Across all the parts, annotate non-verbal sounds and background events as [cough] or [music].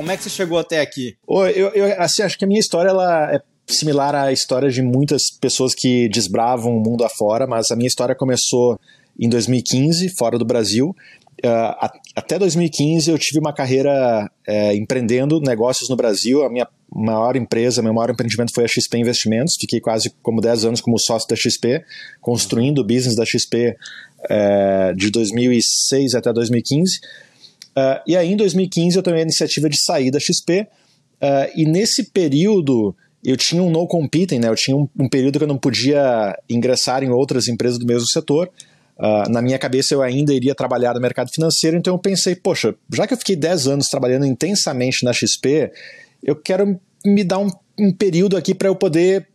Como é que você chegou até aqui? Eu, eu assim, acho que a minha história ela é similar à história de muitas pessoas que desbravam o mundo afora, mas a minha história começou em 2015, fora do Brasil. Uh, até 2015 eu tive uma carreira é, empreendendo negócios no Brasil. A minha maior empresa, meu maior empreendimento foi a XP Investimentos. Fiquei quase como 10 anos como sócio da XP, construindo o business da XP é, de 2006 até 2015. Uh, e aí em 2015 eu tomei a iniciativa de sair da XP. Uh, e nesse período eu tinha um no competing, né? Eu tinha um, um, período que eu não podia ingressar em outras empresas do mesmo setor. Uh, na minha cabeça eu ainda iria trabalhar no mercado financeiro, então eu pensei, poxa, já que eu fiquei 10 anos trabalhando intensamente na XP, eu quero me dar um, um período aqui para eu poder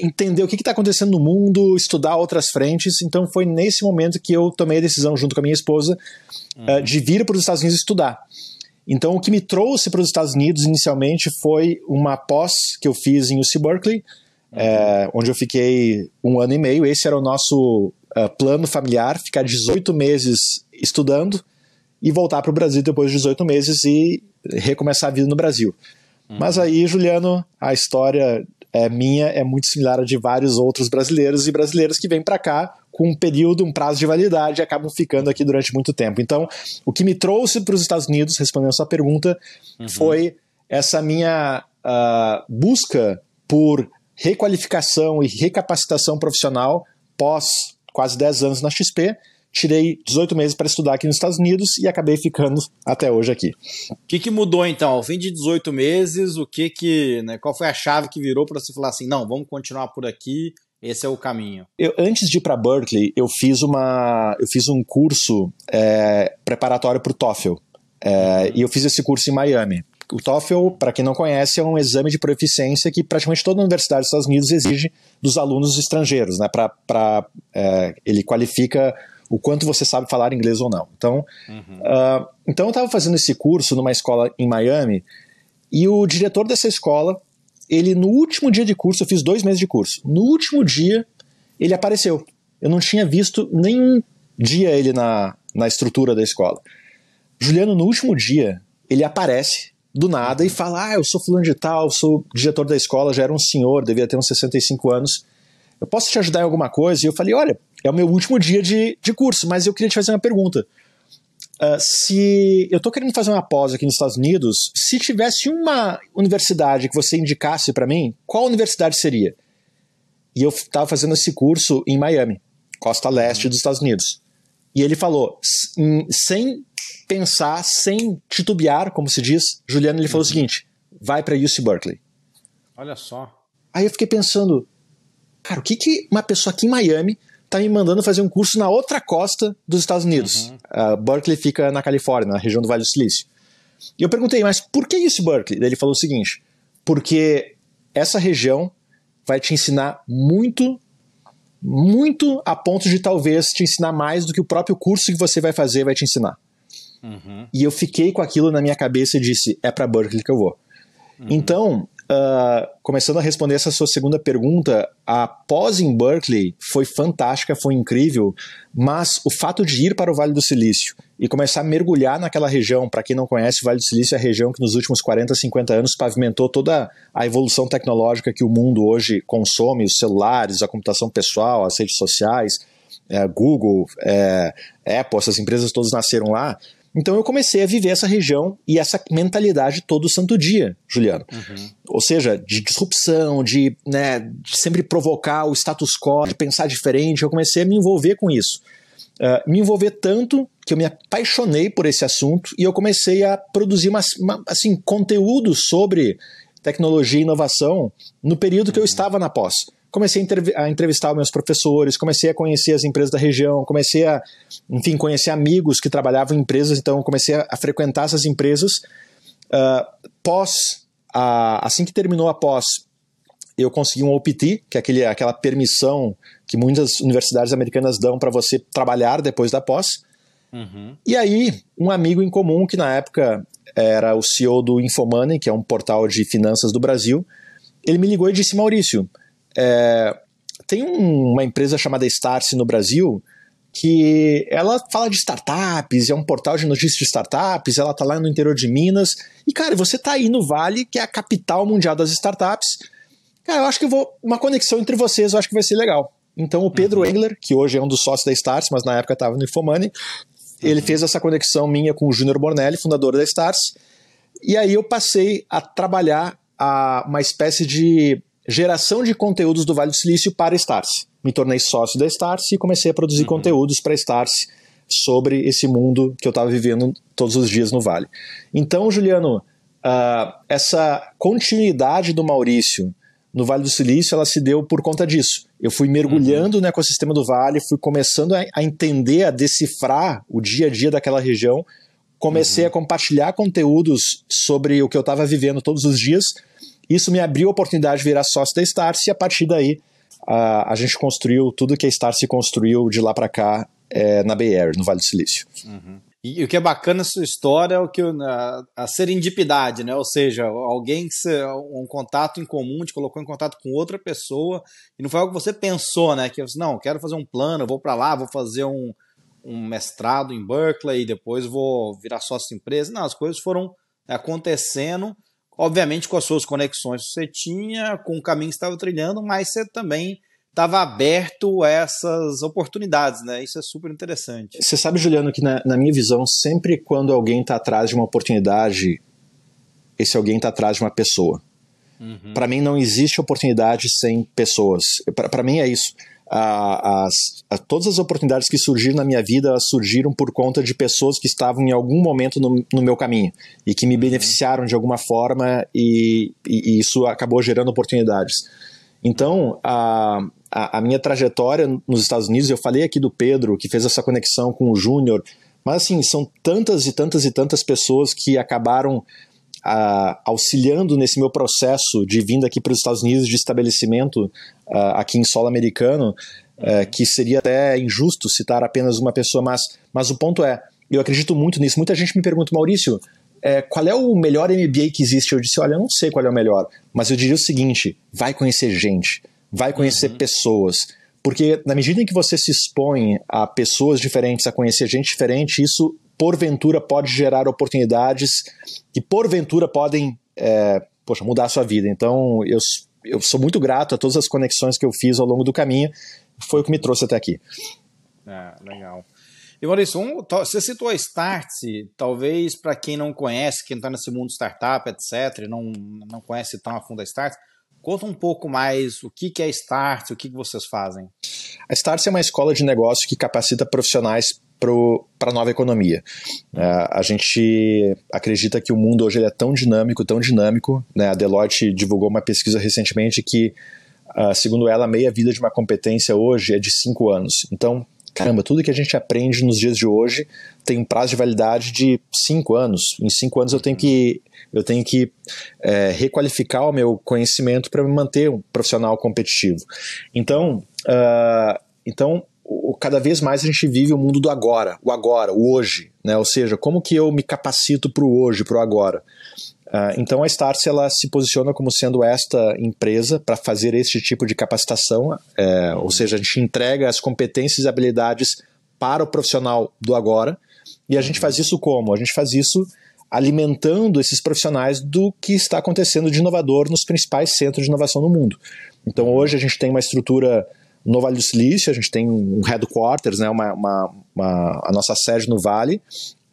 entender o que está acontecendo no mundo, estudar outras frentes. Então foi nesse momento que eu tomei a decisão, junto com a minha esposa, uh, de vir para os Estados Unidos estudar. Então o que me trouxe para os Estados Unidos inicialmente foi uma pós que eu fiz em UC Berkeley, é, onde eu fiquei um ano e meio. Esse era o nosso uh, plano familiar, ficar 18 meses estudando e voltar para o Brasil depois de 18 meses e recomeçar a vida no Brasil. Uhum. Mas aí, Juliano, a história é minha é muito similar à de vários outros brasileiros e brasileiras que vêm para cá com um período, um prazo de validade e acabam ficando aqui durante muito tempo. Então, o que me trouxe para os Estados Unidos, respondendo a sua pergunta, uhum. foi essa minha uh, busca por requalificação e recapacitação profissional pós quase 10 anos na XP, tirei 18 meses para estudar aqui nos Estados Unidos e acabei ficando até hoje aqui. O que, que mudou então? Ao fim de 18 meses, o que que, né, qual foi a chave que virou para você falar assim, não, vamos continuar por aqui, esse é o caminho? Eu, antes de ir para Berkeley, eu fiz uma, eu fiz um curso é, preparatório para o TOEFL. É, e eu fiz esse curso em Miami. O TOEFL, para quem não conhece, é um exame de proficiência que praticamente toda universidade dos Estados Unidos exige dos alunos estrangeiros, né? Para é, ele qualifica o quanto você sabe falar inglês ou não. Então, uhum. uh, então eu estava fazendo esse curso numa escola em Miami e o diretor dessa escola, ele no último dia de curso, eu fiz dois meses de curso. No último dia, ele apareceu. Eu não tinha visto nenhum dia ele na, na estrutura da escola. Juliano, no último dia, ele aparece do nada e fala: Ah, eu sou fulano de tal, sou diretor da escola, já era um senhor, devia ter uns 65 anos. Eu posso te ajudar em alguma coisa? E eu falei: Olha, é o meu último dia de, de curso, mas eu queria te fazer uma pergunta. Uh, se eu estou querendo fazer uma pós aqui nos Estados Unidos, se tivesse uma universidade que você indicasse para mim, qual universidade seria? E eu estava fazendo esse curso em Miami, costa leste dos Estados Unidos. E ele falou, sem pensar, sem titubear, como se diz, Juliano, ele falou o seguinte: vai para UC Berkeley. Olha só. Aí eu fiquei pensando, cara, o que, que uma pessoa aqui em Miami tá me mandando fazer um curso na outra costa dos Estados Unidos? Uhum. Uh, Berkeley fica na Califórnia, na região do Vale do Silício. E eu perguntei, mas por que UC Berkeley? Daí ele falou o seguinte: porque essa região vai te ensinar muito muito a ponto de talvez te ensinar mais do que o próprio curso que você vai fazer vai te ensinar. Uhum. E eu fiquei com aquilo na minha cabeça e disse: é para Berkeley que eu vou. Uhum. Então, uh, começando a responder essa sua segunda pergunta, a pós em Berkeley foi fantástica, foi incrível, mas o fato de ir para o Vale do Silício e começar a mergulhar naquela região, para quem não conhece, o Vale do Silício é a região que nos últimos 40, 50 anos pavimentou toda a evolução tecnológica que o mundo hoje consome, os celulares, a computação pessoal, as redes sociais, é, Google, é, Apple, essas empresas todas nasceram lá. Então eu comecei a viver essa região e essa mentalidade todo santo dia, Juliano. Uhum. Ou seja, de disrupção, de, né, de, sempre provocar o status quo, de pensar diferente. Eu comecei a me envolver com isso. Uh, me envolver tanto que eu me apaixonei por esse assunto e eu comecei a produzir uma, uma, assim, conteúdo sobre tecnologia e inovação no período que eu uhum. estava na pós comecei a, entrevistar meus professores, comecei a conhecer as empresas da região, comecei a, enfim, conhecer amigos que trabalhavam em empresas, então comecei a, a frequentar essas empresas. Uh, pós, assim que terminou a pós, eu consegui um OPT, que é aquele, aquela permissão que muitas universidades americanas dão para você trabalhar depois da pós. Uhum. E aí, um amigo em comum, que na época era o CEO do Infomoney, que é um portal de finanças do Brasil, ele me ligou e disse: Maurício, é, tem um, uma empresa chamada Starce no Brasil que ela fala de startups, é um portal de notícias de startups, ela tá lá no interior de Minas. E, cara, você tá aí no Vale, que é a capital mundial das startups. Cara, eu acho que eu vou. Uma conexão entre vocês, eu acho que vai ser legal. Então, o Pedro uhum. Engler, que hoje é um dos sócios da Stars, mas na época estava no Infomoney, uhum. ele fez essa conexão minha com o Júnior Bornelli, fundador da Stars. E aí eu passei a trabalhar a uma espécie de geração de conteúdos do Vale do Silício para Stars. Me tornei sócio da Stars e comecei a produzir uhum. conteúdos para Stars sobre esse mundo que eu estava vivendo todos os dias no Vale. Então, Juliano, uh, essa continuidade do Maurício no Vale do Silício, ela se deu por conta disso. Eu fui mergulhando uhum. no ecossistema do Vale, fui começando a, a, entender, a decifrar o dia a dia daquela região, comecei uhum. a compartilhar conteúdos sobre o que eu estava vivendo todos os dias. Isso me abriu a oportunidade de virar sócio da Starse e a partir daí a, a gente construiu tudo que a Starse construiu de lá para cá é, na Bay Area, no Vale do Silício. Uhum. E, o que é bacana nessa história é o que a, a serendipidade, né? Ou seja, alguém que um contato em comum te colocou em contato com outra pessoa e não foi algo que você pensou, né? Que você, não, quero fazer um plano, vou para lá, vou fazer um, um mestrado em Berkeley e depois vou virar sócio de empresa. Não, as coisas foram acontecendo, obviamente com as suas conexões que você tinha, com o caminho que você estava trilhando, mas você também estava aberto a essas oportunidades, né? Isso é super interessante. Você sabe, Juliano, que na, na minha visão, sempre quando alguém está atrás de uma oportunidade, esse alguém está atrás de uma pessoa. Uhum. Para mim, não existe oportunidade sem pessoas. Para mim, é isso. A, as, a, todas as oportunidades que surgiram na minha vida surgiram por conta de pessoas que estavam em algum momento no, no meu caminho e que me uhum. beneficiaram de alguma forma e, e, e isso acabou gerando oportunidades. Então, a, a, a, minha trajetória nos Estados Unidos, eu falei aqui do Pedro, que fez essa conexão com o Júnior, mas assim, são tantas e tantas e tantas pessoas que acabaram a, auxiliando nesse meu processo de vinda aqui para os Estados Unidos, de estabelecimento a, aqui em solo americano, é, que seria até injusto citar apenas uma pessoa, mas, mas o ponto é, eu acredito muito nisso. Muita gente me pergunta, Maurício, é, qual é o melhor MBA que existe? Eu disse, olha, eu não sei qual é o melhor, mas eu diria o seguinte: vai conhecer gente vai conhecer uhum. pessoas. Porque na medida em que você se expõe a pessoas diferentes, a conhecer gente diferente, isso porventura pode gerar oportunidades que porventura podem é, poxa, mudar a sua vida. Então eu, eu sou muito grato a todas as conexões que eu fiz ao longo do caminho, foi o que me trouxe até aqui. É, legal. E Maurício, um, você citou a Startse, talvez para quem não conhece, quem está nesse mundo startup, etc., não, não conhece tão a fundo a Startse, Conta um pouco mais o que é Start, o que vocês fazem. A Start é uma escola de negócio que capacita profissionais para a nova economia. É, a gente acredita que o mundo hoje é tão dinâmico, tão dinâmico. Né? A Deloitte divulgou uma pesquisa recentemente que, uh, segundo ela, a meia vida de uma competência hoje é de cinco anos. Então, caramba, tudo que a gente aprende nos dias de hoje tem um prazo de validade de cinco anos. Em cinco anos eu tenho que, eu tenho que é, requalificar o meu conhecimento para me manter um profissional competitivo. Então, uh, então o, cada vez mais a gente vive o mundo do agora, o agora, o hoje. Né? Ou seja, como que eu me capacito para o hoje, para o agora. Uh, então a Starse ela se posiciona como sendo esta empresa para fazer este tipo de capacitação, é, ou seja, a gente entrega as competências e habilidades para o profissional do agora, e a gente faz isso como? A gente faz isso alimentando esses profissionais do que está acontecendo de inovador nos principais centros de inovação no mundo. Então hoje a gente tem uma estrutura no Vale do Silício, a gente tem um headquarters, né, uma, uma, uma a nossa sede no Vale,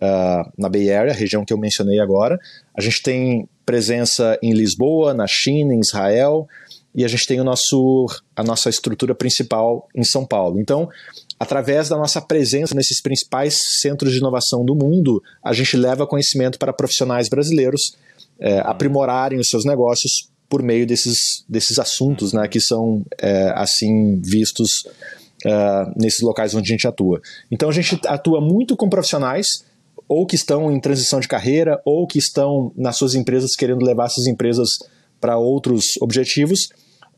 uh, na Bay Area, região que eu mencionei agora. A gente tem presença em Lisboa, na China, em Israel, e a gente tem o nosso, a nossa estrutura principal em São Paulo. Então, através da nossa presença nesses principais centros de inovação do mundo, a gente leva conhecimento para profissionais brasileiros é, aprimorarem os seus negócios por meio desses, desses assuntos né, que são é, assim vistos uh, nesses locais onde a gente atua. Então a gente atua muito com profissionais ou que estão em transição de carreira, ou que estão nas suas empresas querendo levar essas empresas para outros objetivos,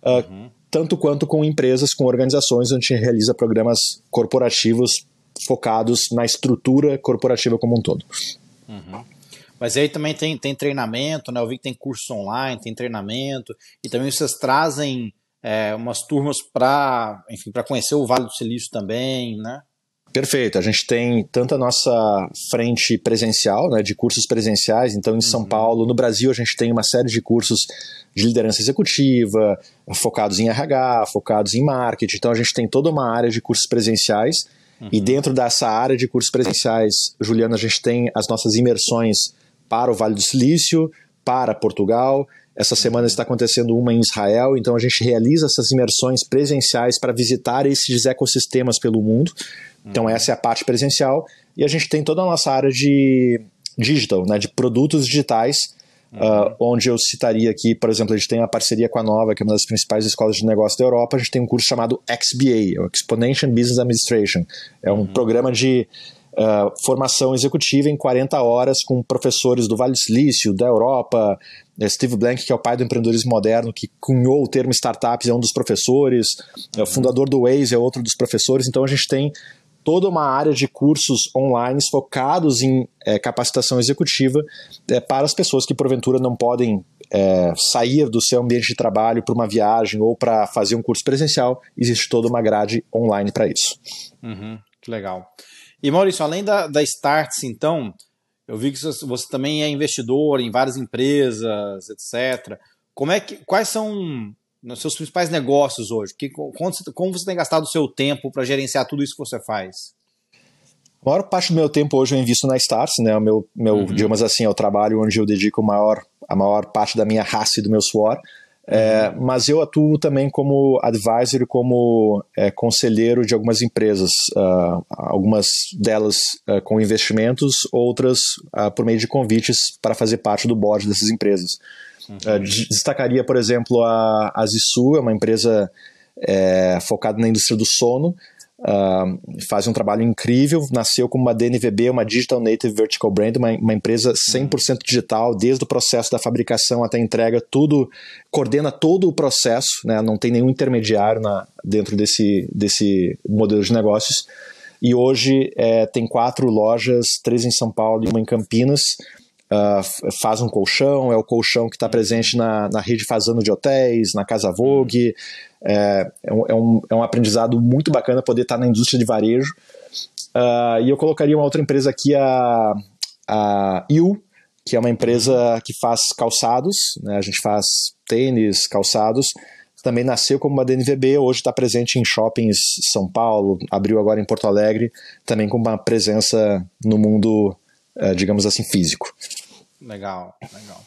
uh, uhum. tanto quanto com empresas, com organizações onde a gente realiza programas corporativos focados na estrutura corporativa como um todo. Uhum. Mas aí também tem, tem treinamento, né? Eu vi que tem curso online, tem treinamento, e também vocês trazem é, umas turmas para, enfim, para conhecer o Vale do Silício também, né? Perfeito. A gente tem tanto a nossa frente presencial, né, de cursos presenciais. Então, em uhum. São Paulo, no Brasil, a gente tem uma série de cursos de liderança executiva, focados em RH, focados em marketing. Então, a gente tem toda uma área de cursos presenciais. Uhum. E dentro dessa área de cursos presenciais, Juliana, a gente tem as nossas imersões para o Vale do Silício, para Portugal. Essa semana está acontecendo uma em Israel, então a gente realiza essas imersões presenciais para visitar esses ecossistemas pelo mundo. Então, essa é a parte presencial. E a gente tem toda a nossa área de digital, né, de produtos digitais, uh, onde eu citaria aqui, por exemplo, a gente tem uma parceria com a Nova, que é uma das principais escolas de negócio da Europa. A gente tem um curso chamado XBA, o Exponential Business Administration. É um uhum. programa de Uh, formação executiva em 40 horas com professores do Vale do Silício, da Europa. É Steve Blank, que é o pai do empreendedorismo moderno, que cunhou o termo startups, é um dos professores. O fundador do Waze é outro dos professores. Então a gente tem toda uma área de cursos online focados em é, capacitação executiva é, para as pessoas que porventura não podem é, sair do seu ambiente de trabalho para uma viagem ou para fazer um curso presencial, existe toda uma grade online para isso. Uhum, que legal. E Maurício, além da, da Starts, então, eu vi que você também é investidor em várias empresas, etc. Como é que, quais são nos seus principais negócios hoje? Que, como, você tem gastado o seu tempo para gerenciar tudo isso que você faz? A maior parte do meu tempo hoje eu invisto na Stars, né? O meu, meu uhum. digamos assim, é o trabalho onde eu dedico maior, a maior parte da minha raça e do meu suor. É, mas eu atuo também como advisor, como é, conselheiro de algumas empresas, uh, algumas delas uh, com investimentos, outras uh, por meio de convites para fazer parte do board dessas empresas. Uhum. Destacaria, por exemplo, a, a Zissu, é uma empresa é, focada na indústria do sono, Uh, faz um trabalho incrível, nasceu como uma DNVB, uma Digital Native Vertical Brand, uma, uma empresa 100% digital, desde o processo da fabricação até a entrega, tudo, coordena todo o processo, né? não tem nenhum intermediário na, dentro desse, desse modelo de negócios. E hoje é, tem quatro lojas, três em São Paulo e uma em Campinas, Uh, faz um colchão, é o colchão que está presente na, na rede Fazano de hotéis, na Casa Vogue. É, é, um, é, um, é aprendizado muito bacana poder estar tá na indústria de varejo. Uh, e eu colocaria uma outra empresa aqui, a, a IU, que é uma empresa que faz calçados, né? a gente faz tênis, calçados. Também nasceu como uma DNVB, hoje está presente em shoppings São Paulo, abriu agora em Porto Alegre, também com uma presença no mundo, uh, digamos assim, físico. Legal, legal.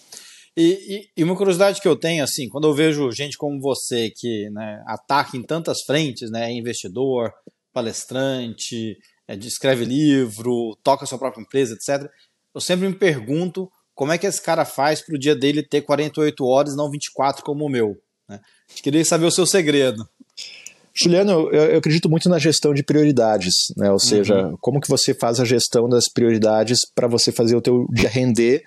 E, e, e, uma curiosidade que eu tenho, assim, quando eu vejo gente como você que né, ataca em tantas frentes, né, é investidor, palestrante, é, escreve livro, toca sua própria empresa, etc., eu sempre me pergunto como é que esse cara faz para o dia dele ter 48 horas, não 24 como o meu. Né? Queria saber o seu segredo. Juliano, eu, eu, acredito muito na gestão de prioridades, né? Ou seja, uhum. como que você faz a gestão das prioridades para você fazer o teu dia render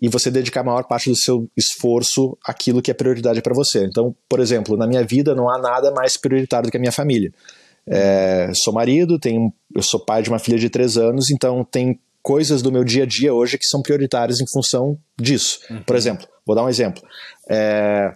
e você dedicar a maior parte do seu esforço àquilo que é prioridade para você. Então, por exemplo, na minha vida não há nada mais prioritário do que a minha família. É, sou marido, tenho, eu sou pai de uma filha de três anos, então tem coisas do meu dia a dia hoje que são prioritárias em função disso. Uhum. Por exemplo, vou dar um exemplo. É,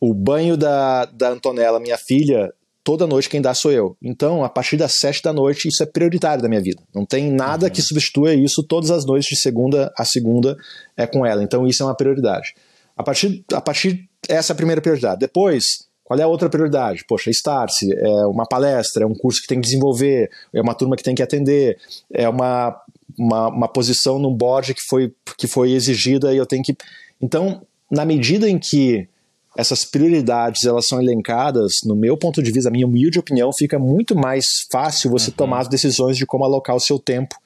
o banho da, da Antonella, minha filha, toda noite quem dá sou eu. Então, a partir das sete da noite, isso é prioritário da minha vida. Não tem nada uhum. que substitua isso todas as noites, de segunda a segunda, é com ela. Então, isso é uma prioridade. A partir, a partir essa é a primeira prioridade. Depois, qual é a outra prioridade? Poxa, Starse, é uma palestra, é um curso que tem que desenvolver, é uma turma que tem que atender, é uma, uma, uma posição num board que foi, que foi exigida e eu tenho que. Então, na medida em que essas prioridades elas são elencadas, no meu ponto de vista, a minha humilde opinião, fica muito mais fácil você uhum. tomar as decisões de como alocar o seu tempo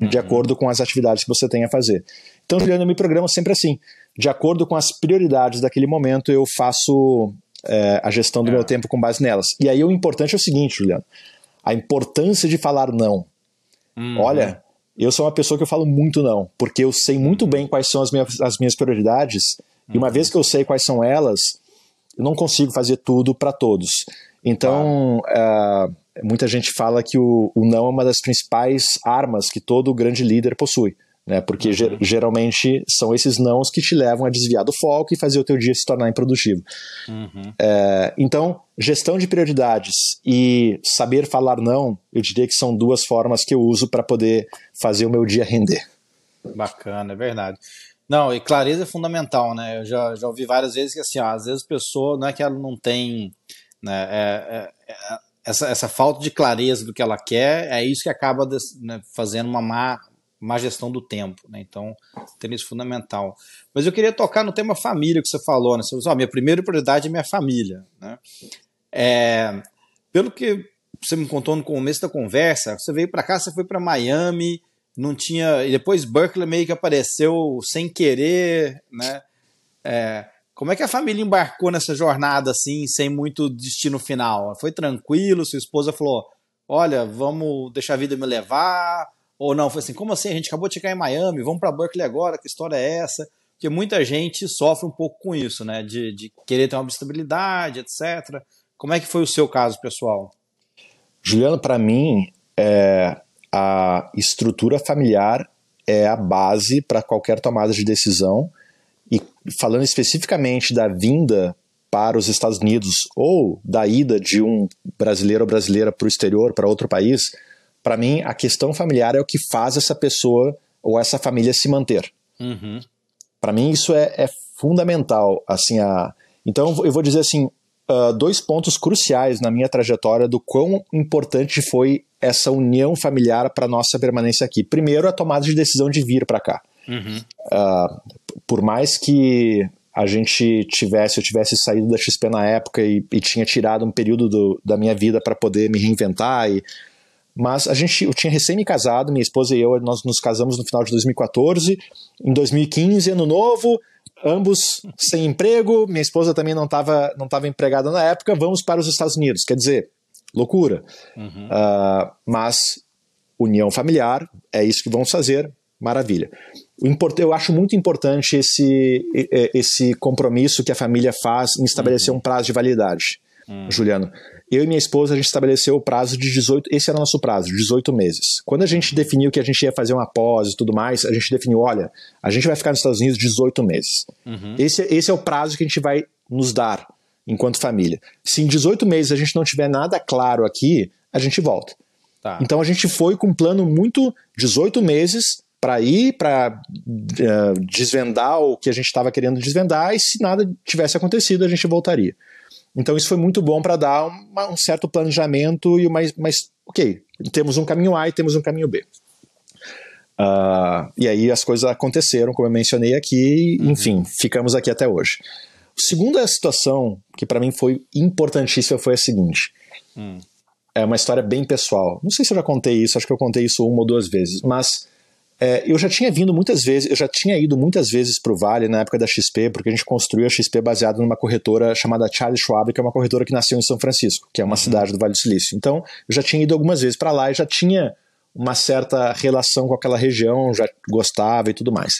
uhum. de acordo com as atividades que você tem a fazer. Então, Juliano, eu me programo sempre assim. De acordo com as prioridades daquele momento, eu faço é, a gestão do é. meu tempo com base nelas. E aí o importante é o seguinte, Juliano, a importância de falar não. Uhum. Olha, eu sou uma pessoa que eu falo muito não, porque eu sei muito bem quais são as minhas, as minhas prioridades e uma vez que eu sei quais são elas, eu não consigo fazer tudo para todos. Então, uh, muita gente fala que o, o, não é uma das principais armas que todo grande líder possui. né? Porque uhum. geralmente são esses nãos que te levam a desviar do foco e fazer o teu dia se tornar improdutivo. Uhum. É, então, gestão de prioridades e saber falar não, eu diria que são duas formas que eu uso para poder fazer o meu dia render. Bacana, é verdade. Não, e clareza é fundamental, né? Eu já, já ouvi várias vezes que assim, ó, às vezes a pessoa não é que ela não tem né, é, é, é, essa, essa falta de clareza do que ela quer, é isso que acaba né, fazendo uma má, má gestão do tempo, né? Então, tem isso fundamental. Mas eu queria tocar no tema família que você falou, né? Você falou, oh, minha primeira prioridade é minha família, né? É, pelo que você me contou no começo da conversa, você veio para cá, você foi para Miami, não tinha. E depois Berkeley meio que apareceu sem querer, né? É, como é que a família embarcou nessa jornada assim, sem muito destino final? Foi tranquilo? Sua esposa falou: Olha, vamos deixar a vida me levar? Ou não? Foi assim: Como assim? A gente acabou de chegar em Miami, vamos para Berkeley agora? Que história é essa? Porque muita gente sofre um pouco com isso, né? De, de querer ter uma estabilidade, etc. Como é que foi o seu caso, pessoal? Juliano, para mim, é, a estrutura familiar é a base para qualquer tomada de decisão. E falando especificamente da vinda para os Estados Unidos ou da ida de um brasileiro ou brasileira para o exterior, para outro país, para mim a questão familiar é o que faz essa pessoa ou essa família se manter. Uhum. Para mim isso é, é, fundamental. Assim, a... Então eu vou dizer assim, uh, dois pontos cruciais na minha trajetória do quão importante foi essa união familiar para nossa permanência aqui. Primeiro, a tomada de decisão de vir para cá. Uhum. Uh, por mais que a gente tivesse, eu tivesse saído da XP na época e, e tinha tirado um período do, da minha vida para poder me reinventar e mas a gente, eu tinha recém me casado, minha esposa e eu, nós nos casamos no final de 2014. Em 2015, ano novo, ambos sem emprego, minha esposa também não estava não tava empregada na época, vamos para os Estados Unidos. Quer dizer, loucura. Uhum. Uh, mas união familiar, é isso que vamos fazer, maravilha. Eu acho muito importante esse, esse compromisso que a família faz em estabelecer uhum. um prazo de validade, uhum. Juliano. Eu e minha esposa, a gente estabeleceu o prazo de 18, esse era o nosso prazo, 18 meses. Quando a gente definiu que a gente ia fazer uma pós e tudo mais, a gente definiu, olha, a gente vai ficar nos Estados Unidos 18 meses. Uhum. Esse, esse é o prazo que a gente vai nos dar enquanto família. Se em 18 meses a gente não tiver nada claro aqui, a gente volta. Tá. Então a gente foi com um plano muito 18 meses para ir, para uh, eh, desvendar o que a gente estava querendo desvendar, e se nada tivesse acontecido, a gente voltaria. Então isso foi muito bom para dar uma, um certo planejamento e mais, mais, ok, temos um caminho A e temos um caminho B. Uh, e aí as coisas aconteceram, como eu mencionei aqui, uhum. enfim, ficamos aqui até hoje. A segunda situação que para mim foi importantíssima foi a seguinte. Hum. É uma história bem pessoal. Não sei se eu já contei isso, acho que eu contei isso uma ou duas vezes, mas é, eu já tinha vindo muitas vezes, eu já tinha ido muitas vezes para o Vale na época da XP, porque a gente construiu a XP baseado numa corretora chamada Charles Schwab, que é uma corretora que nasceu em São Francisco, que é uma uhum. cidade do Vale do Silício. Então, eu já tinha ido algumas vezes para lá e já tinha uma certa relação com aquela região, já gostava e tudo mais.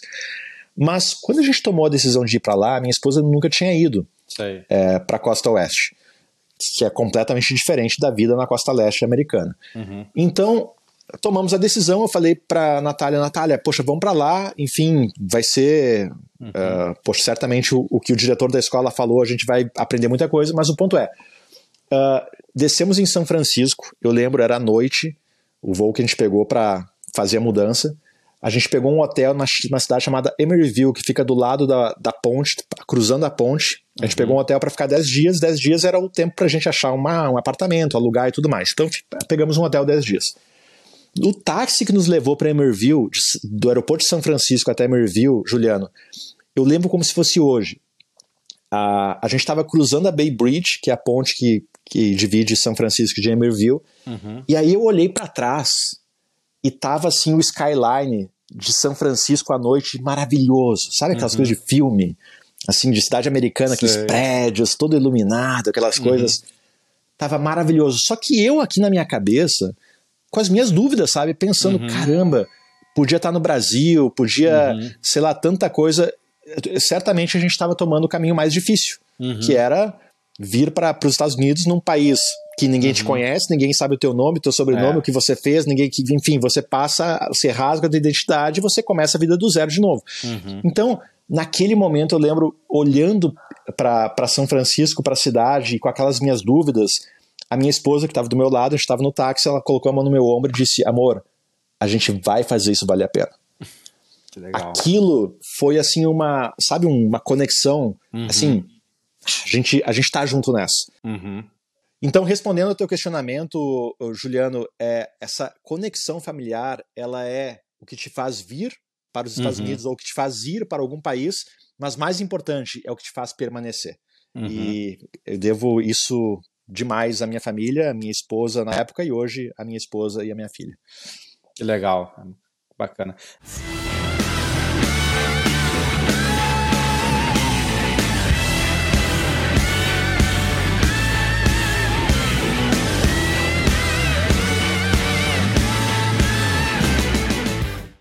Mas quando a gente tomou a decisão de ir para lá, minha esposa nunca tinha ido é, para a costa oeste, que é completamente diferente da vida na costa leste americana. Uhum. Então tomamos a decisão, eu falei para Natália, Natália, poxa, vamos para lá, enfim, vai ser, uhum. uh, poxa, certamente o, o, que o diretor da escola falou, a gente vai aprender muita coisa, mas o ponto é, uh, descemos em São Francisco, eu lembro, era à noite, o voo que a gente pegou para fazer a mudança, a gente pegou um hotel na, na, cidade chamada Emeryville, que fica do lado da, da ponte, cruzando a ponte. A gente uhum. pegou um hotel para ficar 10 dias. 10 dias era o tempo para a gente achar uma, um apartamento, alugar e tudo mais. Então pegamos um hotel 10 dias. O táxi que nos levou para Emerville, do aeroporto de São Francisco até Emerville, Juliano, eu lembro como se fosse hoje. A, a gente estava cruzando a Bay Bridge, que é a ponte que, que divide São Francisco de Emerville, uhum. e aí eu olhei para trás e tava assim o skyline de São Francisco à noite maravilhoso, sabe aquelas uhum. coisas de filme, assim, de cidade americana, Sei. aqueles prédios, todo iluminado, aquelas uhum. coisas. Tava maravilhoso. Só que eu aqui na minha cabeça, com as minhas dúvidas, sabe? Pensando, uhum. caramba, podia estar no Brasil, podia, uhum. sei lá, tanta coisa. Certamente a gente estava tomando o caminho mais difícil, uhum. que era vir para os Estados Unidos num país que ninguém uhum. te conhece, ninguém sabe o teu nome, o teu sobrenome, é. o que você fez, ninguém que, enfim, você passa, você rasga a tua identidade e você começa a vida do zero de novo. Uhum. Então, naquele momento eu lembro olhando para São Francisco, para a cidade, com aquelas minhas dúvidas, a minha esposa que estava do meu lado, a gente estava no táxi, ela colocou a mão no meu ombro e disse: "Amor, a gente vai fazer isso valer a pena". [laughs] Aquilo foi assim uma, sabe, uma conexão, uhum. assim, a gente a gente tá junto nessa. Uhum. Então, respondendo ao teu questionamento, Juliano, é, essa conexão familiar, ela é o que te faz vir para os Estados uhum. Unidos ou o que te faz ir para algum país, mas mais importante, é o que te faz permanecer. Uhum. E eu devo isso demais à minha família, à minha esposa na época e hoje à minha esposa e à minha filha. Que legal, bacana.